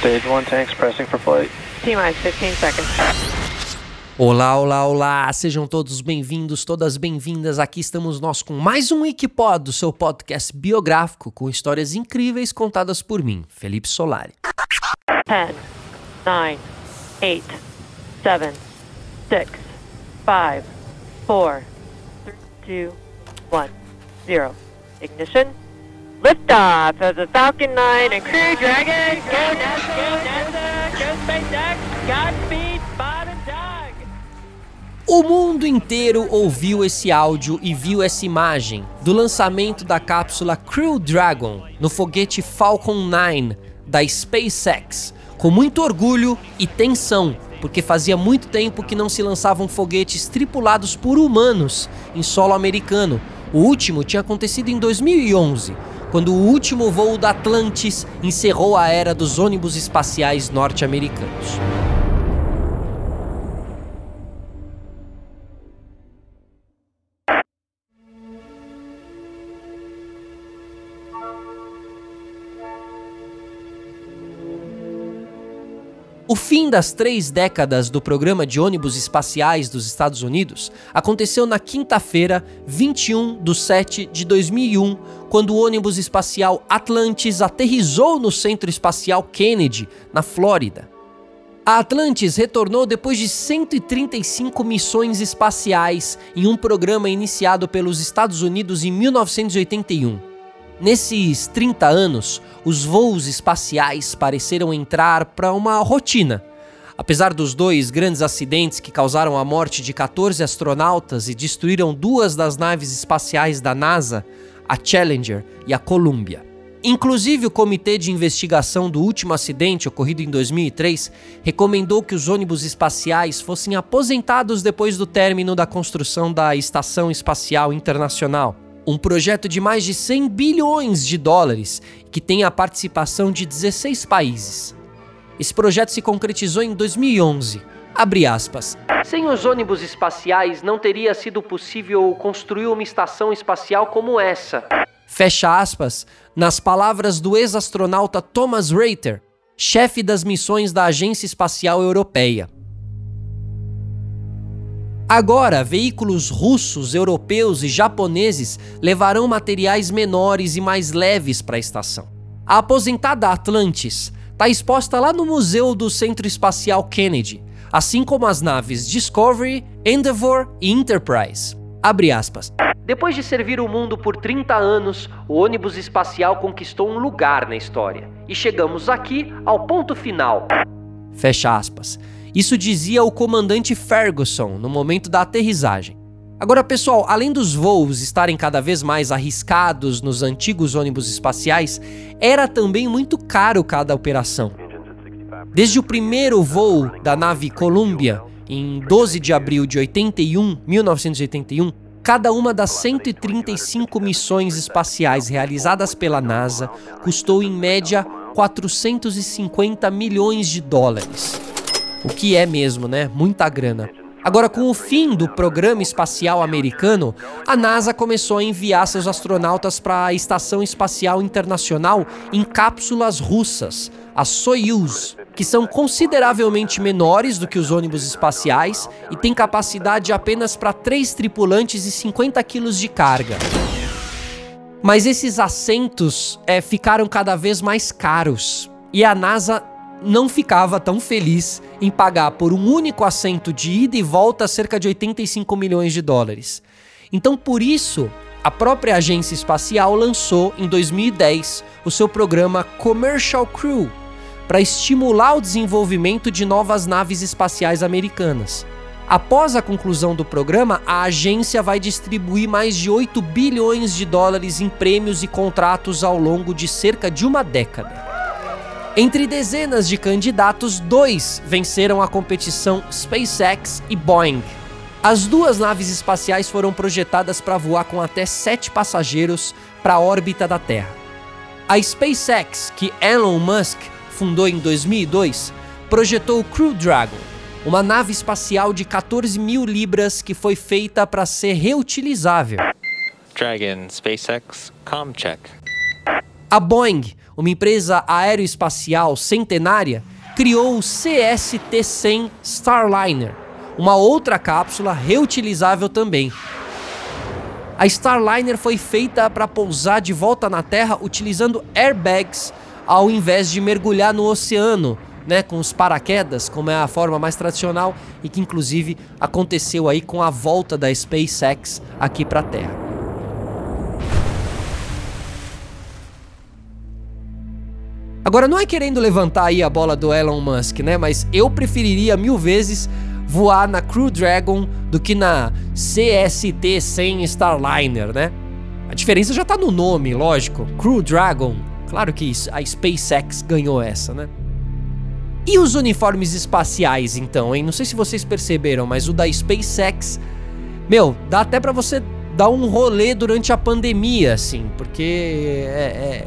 Stage 1 tanks pressing for flight. T-minus 15 seconds. Olá, olá, olá! Sejam todos bem-vindos, todas bem-vindas. Aqui estamos nós com mais um Wikipod, o seu podcast biográfico com histórias incríveis contadas por mim, Felipe Solari. 10, 9, 8, 7, 6, 5, 4, 3, 2, 1, 0. Ignition. Liftoff of the Falcon 9 and Crew Dragon. Go NASA, go NASA, go SpaceX. Godspeed. O mundo inteiro ouviu esse áudio e viu essa imagem do lançamento da cápsula Crew Dragon no foguete Falcon 9 da SpaceX, com muito orgulho e tensão, porque fazia muito tempo que não se lançavam foguetes tripulados por humanos em solo americano. O último tinha acontecido em 2011, quando o último voo da Atlantis encerrou a era dos ônibus espaciais norte-americanos. O fim das três décadas do programa de ônibus espaciais dos Estados Unidos aconteceu na quinta-feira, 21 de 7 de 2001, quando o ônibus espacial Atlantis aterrissou no Centro Espacial Kennedy, na Flórida. A Atlantis retornou depois de 135 missões espaciais em um programa iniciado pelos Estados Unidos em 1981. Nesses 30 anos, os voos espaciais pareceram entrar para uma rotina. Apesar dos dois grandes acidentes que causaram a morte de 14 astronautas e destruíram duas das naves espaciais da NASA, a Challenger e a Columbia. Inclusive, o Comitê de Investigação do último acidente, ocorrido em 2003, recomendou que os ônibus espaciais fossem aposentados depois do término da construção da Estação Espacial Internacional um projeto de mais de 100 bilhões de dólares que tem a participação de 16 países. Esse projeto se concretizou em 2011. Abre aspas. Sem os ônibus espaciais não teria sido possível construir uma estação espacial como essa. Fecha aspas, nas palavras do ex-astronauta Thomas Reiter, chefe das missões da Agência Espacial Europeia. Agora, veículos russos, europeus e japoneses levarão materiais menores e mais leves para a estação. A aposentada Atlantis está exposta lá no Museu do Centro Espacial Kennedy, assim como as naves Discovery, Endeavour e Enterprise. Abre aspas. Depois de servir o mundo por 30 anos, o ônibus espacial conquistou um lugar na história. E chegamos aqui ao ponto final. Fecha aspas. Isso dizia o comandante Ferguson no momento da aterrissagem. Agora, pessoal, além dos voos estarem cada vez mais arriscados nos antigos ônibus espaciais, era também muito caro cada operação. Desde o primeiro voo da nave Columbia, em 12 de abril de 81, 1981, cada uma das 135 missões espaciais realizadas pela NASA custou em média 450 milhões de dólares. O que é mesmo, né? Muita grana. Agora, com o fim do programa espacial americano, a NASA começou a enviar seus astronautas para a Estação Espacial Internacional em cápsulas russas, as Soyuz, que são consideravelmente menores do que os ônibus espaciais e têm capacidade apenas para três tripulantes e 50 quilos de carga. Mas esses assentos é, ficaram cada vez mais caros e a NASA não ficava tão feliz em pagar por um único assento de ida e volta cerca de 85 milhões de dólares. Então, por isso, a própria agência espacial lançou em 2010 o seu programa Commercial Crew para estimular o desenvolvimento de novas naves espaciais americanas. Após a conclusão do programa, a agência vai distribuir mais de 8 bilhões de dólares em prêmios e contratos ao longo de cerca de uma década. Entre dezenas de candidatos, dois venceram a competição SpaceX e Boeing. As duas naves espaciais foram projetadas para voar com até sete passageiros para a órbita da Terra. A SpaceX, que Elon Musk fundou em 2002, projetou o Crew Dragon, uma nave espacial de 14 mil libras que foi feita para ser reutilizável. Dragon, SpaceX, com check. A Boeing uma empresa aeroespacial centenária, criou o CST-100 Starliner, uma outra cápsula reutilizável também. A Starliner foi feita para pousar de volta na Terra utilizando airbags ao invés de mergulhar no oceano, né, com os paraquedas, como é a forma mais tradicional e que inclusive aconteceu aí com a volta da SpaceX aqui para a Terra. Agora não é querendo levantar aí a bola do Elon Musk, né, mas eu preferiria mil vezes voar na Crew Dragon do que na CST-100 Starliner, né? A diferença já tá no nome, lógico. Crew Dragon. Claro que a SpaceX ganhou essa, né? E os uniformes espaciais, então, hein? Não sei se vocês perceberam, mas o da SpaceX, meu, dá até para você dar um rolê durante a pandemia, assim, porque é, é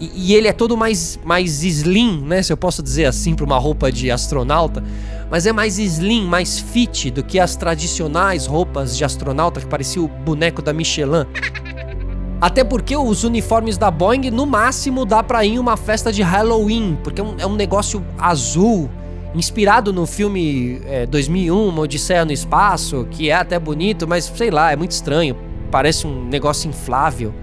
e, e, ele é todo mais, mais slim, né? Se eu posso dizer assim, para uma roupa de astronauta. Mas é mais slim, mais fit do que as tradicionais roupas de astronauta que parecia o boneco da Michelin. Até porque os uniformes da Boeing, no máximo, dá pra ir em uma festa de Halloween, porque é um, é um negócio azul, inspirado no filme é, 2001, Uma Odisseia no Espaço, que é até bonito, mas sei lá, é muito estranho. Parece um negócio inflável.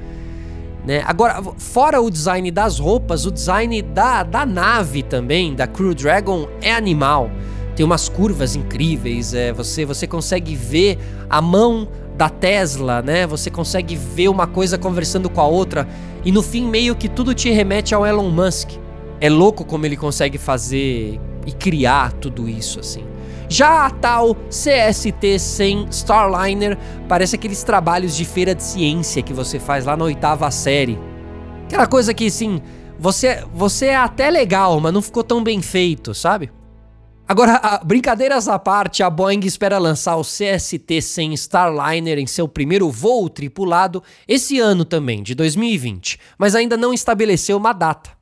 Né? Agora, fora o design das roupas, o design da, da nave também, da Crew Dragon, é animal. Tem umas curvas incríveis, é, você, você consegue ver a mão da Tesla, né? Você consegue ver uma coisa conversando com a outra e no fim meio que tudo te remete ao Elon Musk. É louco como ele consegue fazer e criar tudo isso assim. Já a tal CST-100 Starliner parece aqueles trabalhos de feira de ciência que você faz lá na oitava série. Aquela coisa que, assim, você, você é até legal, mas não ficou tão bem feito, sabe? Agora, brincadeiras à parte, a Boeing espera lançar o CST-100 Starliner em seu primeiro voo tripulado esse ano também, de 2020, mas ainda não estabeleceu uma data.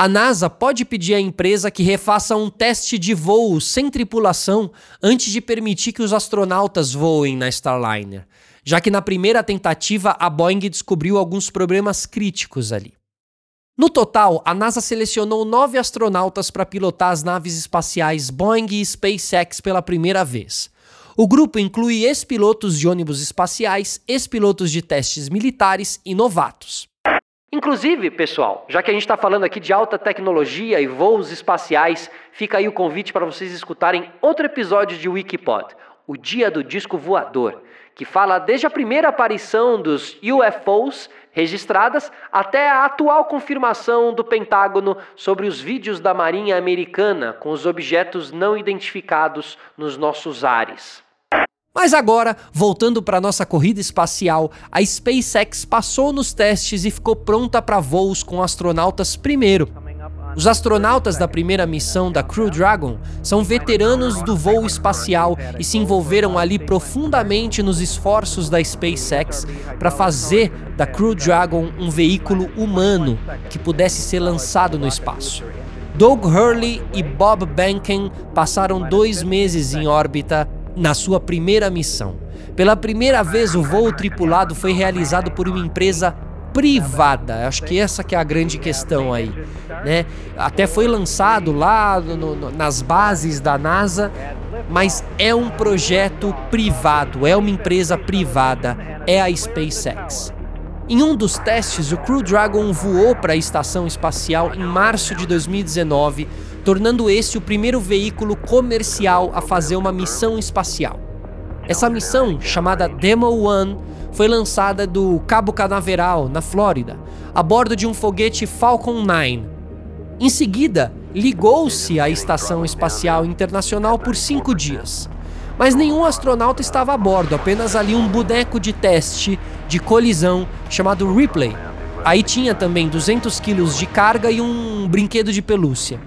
A NASA pode pedir à empresa que refaça um teste de voo sem tripulação antes de permitir que os astronautas voem na Starliner, já que na primeira tentativa a Boeing descobriu alguns problemas críticos ali. No total, a NASA selecionou nove astronautas para pilotar as naves espaciais Boeing e SpaceX pela primeira vez. O grupo inclui ex-pilotos de ônibus espaciais, ex-pilotos de testes militares e novatos. Inclusive, pessoal, já que a gente está falando aqui de alta tecnologia e voos espaciais, fica aí o convite para vocês escutarem outro episódio de Wikipod, o Dia do Disco Voador, que fala desde a primeira aparição dos UFOs registradas até a atual confirmação do Pentágono sobre os vídeos da Marinha Americana com os objetos não identificados nos nossos ares. Mas agora, voltando para nossa corrida espacial, a SpaceX passou nos testes e ficou pronta para voos com astronautas primeiro. Os astronautas da primeira missão da Crew Dragon são veteranos do voo espacial e se envolveram ali profundamente nos esforços da SpaceX para fazer da Crew Dragon um veículo humano que pudesse ser lançado no espaço. Doug Hurley e Bob Behnken passaram dois meses em órbita na sua primeira missão. Pela primeira vez, o voo tripulado foi realizado por uma empresa privada. Acho que essa que é a grande questão aí, né? Até foi lançado lá no, no, nas bases da NASA, mas é um projeto privado, é uma empresa privada, é a SpaceX. Em um dos testes, o Crew Dragon voou para a estação espacial em março de 2019 tornando esse o primeiro veículo comercial a fazer uma missão espacial. Essa missão, chamada Demo One, foi lançada do Cabo Canaveral, na Flórida, a bordo de um foguete Falcon 9. Em seguida, ligou-se à Estação Espacial Internacional por cinco dias. Mas nenhum astronauta estava a bordo, apenas ali um boneco de teste de colisão chamado Ripley. Aí tinha também 200 quilos de carga e um brinquedo de pelúcia.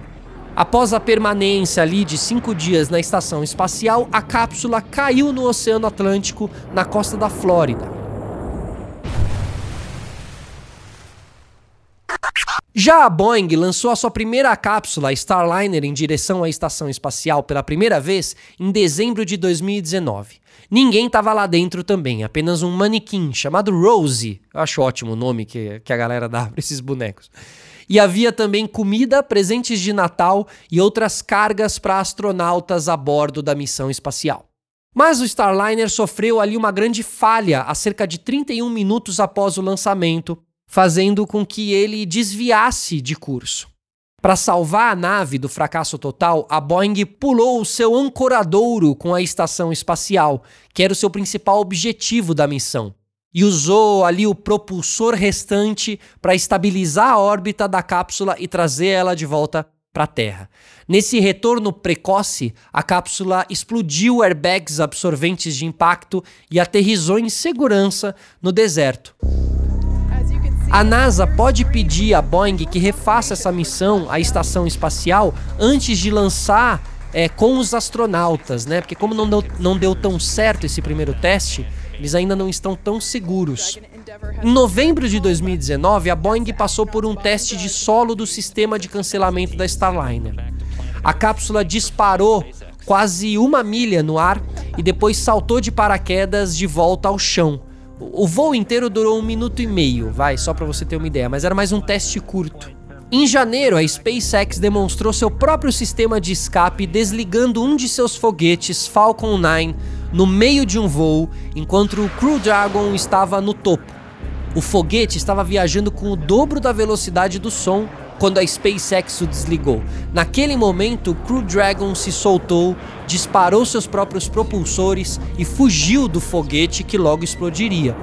Após a permanência ali de cinco dias na estação espacial, a cápsula caiu no Oceano Atlântico, na costa da Flórida. Já a Boeing lançou a sua primeira cápsula Starliner em direção à estação espacial pela primeira vez em dezembro de 2019. Ninguém estava lá dentro também, apenas um manequim chamado Rosie. Eu acho ótimo o nome que, que a galera dá para esses bonecos. E havia também comida, presentes de Natal e outras cargas para astronautas a bordo da missão espacial. Mas o Starliner sofreu ali uma grande falha a cerca de 31 minutos após o lançamento, fazendo com que ele desviasse de curso. Para salvar a nave do fracasso total, a Boeing pulou o seu ancoradouro com a estação espacial, que era o seu principal objetivo da missão, e usou ali o propulsor restante para estabilizar a órbita da cápsula e trazer ela de volta para a Terra. Nesse retorno precoce, a cápsula explodiu airbags absorventes de impacto e aterrizou em segurança no deserto. A NASA pode pedir à Boeing que refaça essa missão à estação espacial antes de lançar é, com os astronautas, né? Porque como não deu, não deu tão certo esse primeiro teste, eles ainda não estão tão seguros. Em novembro de 2019, a Boeing passou por um teste de solo do sistema de cancelamento da Starliner. A cápsula disparou quase uma milha no ar e depois saltou de paraquedas de volta ao chão o voo inteiro durou um minuto e meio, vai, só para você ter uma ideia, mas era mais um teste curto. Em janeiro, a SpaceX demonstrou seu próprio sistema de escape desligando um de seus foguetes Falcon 9 no meio de um voo, enquanto o Crew Dragon estava no topo. O foguete estava viajando com o dobro da velocidade do som quando a SpaceX o desligou. Naquele momento, o Crew Dragon se soltou, disparou seus próprios propulsores e fugiu do foguete que logo explodiria.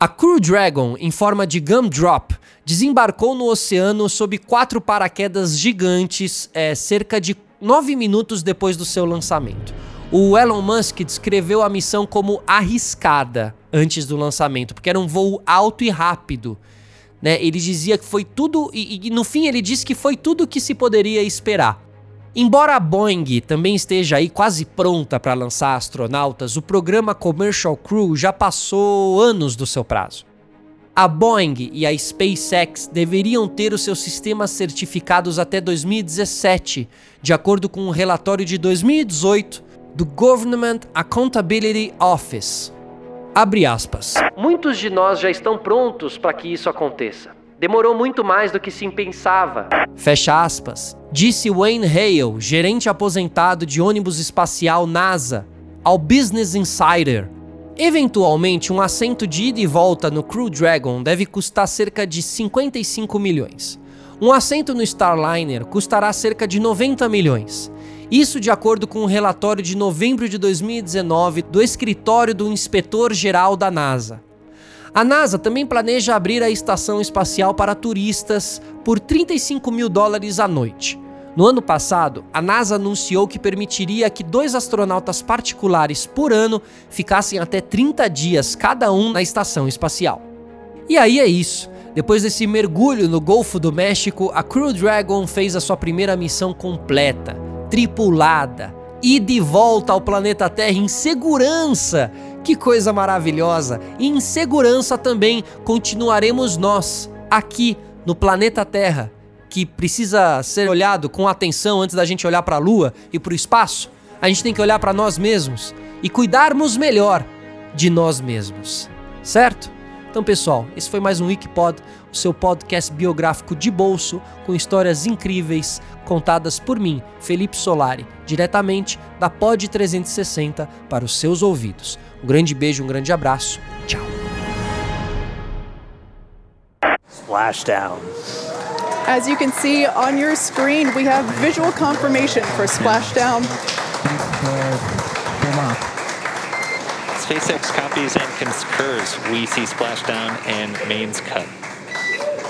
A Crew Dragon, em forma de gumdrop, desembarcou no oceano sob quatro paraquedas gigantes é, cerca de nove minutos depois do seu lançamento. O Elon Musk descreveu a missão como arriscada antes do lançamento, porque era um voo alto e rápido. Né? Ele dizia que foi tudo, e, e no fim ele disse que foi tudo o que se poderia esperar. Embora a Boeing também esteja aí quase pronta para lançar astronautas, o programa Commercial Crew já passou anos do seu prazo. A Boeing e a SpaceX deveriam ter os seus sistemas certificados até 2017, de acordo com um relatório de 2018 do Government Accountability Office. Abre aspas. Muitos de nós já estão prontos para que isso aconteça. Demorou muito mais do que se pensava. Fecha aspas. Disse Wayne Hale, gerente aposentado de ônibus espacial NASA, ao Business Insider. Eventualmente, um assento de ida e volta no Crew Dragon deve custar cerca de 55 milhões. Um assento no Starliner custará cerca de 90 milhões. Isso de acordo com um relatório de novembro de 2019 do escritório do inspetor-geral da NASA. A NASA também planeja abrir a estação espacial para turistas por 35 mil dólares à noite. No ano passado, a NASA anunciou que permitiria que dois astronautas particulares por ano ficassem até 30 dias cada um na estação espacial. E aí é isso. Depois desse mergulho no Golfo do México, a Crew Dragon fez a sua primeira missão completa tripulada e de volta ao planeta Terra em segurança. Que coisa maravilhosa! E em segurança também continuaremos nós, aqui no planeta Terra, que precisa ser olhado com atenção antes da gente olhar para a Lua e para o espaço. A gente tem que olhar para nós mesmos e cuidarmos melhor de nós mesmos, certo? Então, pessoal, esse foi mais um Wikipod, o seu podcast biográfico de bolso com histórias incríveis contadas por mim, Felipe Solari, diretamente da Pod 360 para os seus ouvidos. Um grande beijo, um grande abraço. Tchau. Splashdown. As you can see on your screen, we have visual confirmation for Splashdown. SpaceX copies and concurs. We see splashdown and mains cut.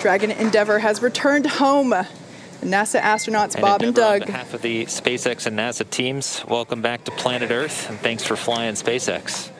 Dragon Endeavour has returned home. NASA astronauts And Bob and Doug. On behalf of the SpaceX and NASA teams, welcome back to planet Earth, and thanks for flying SpaceX.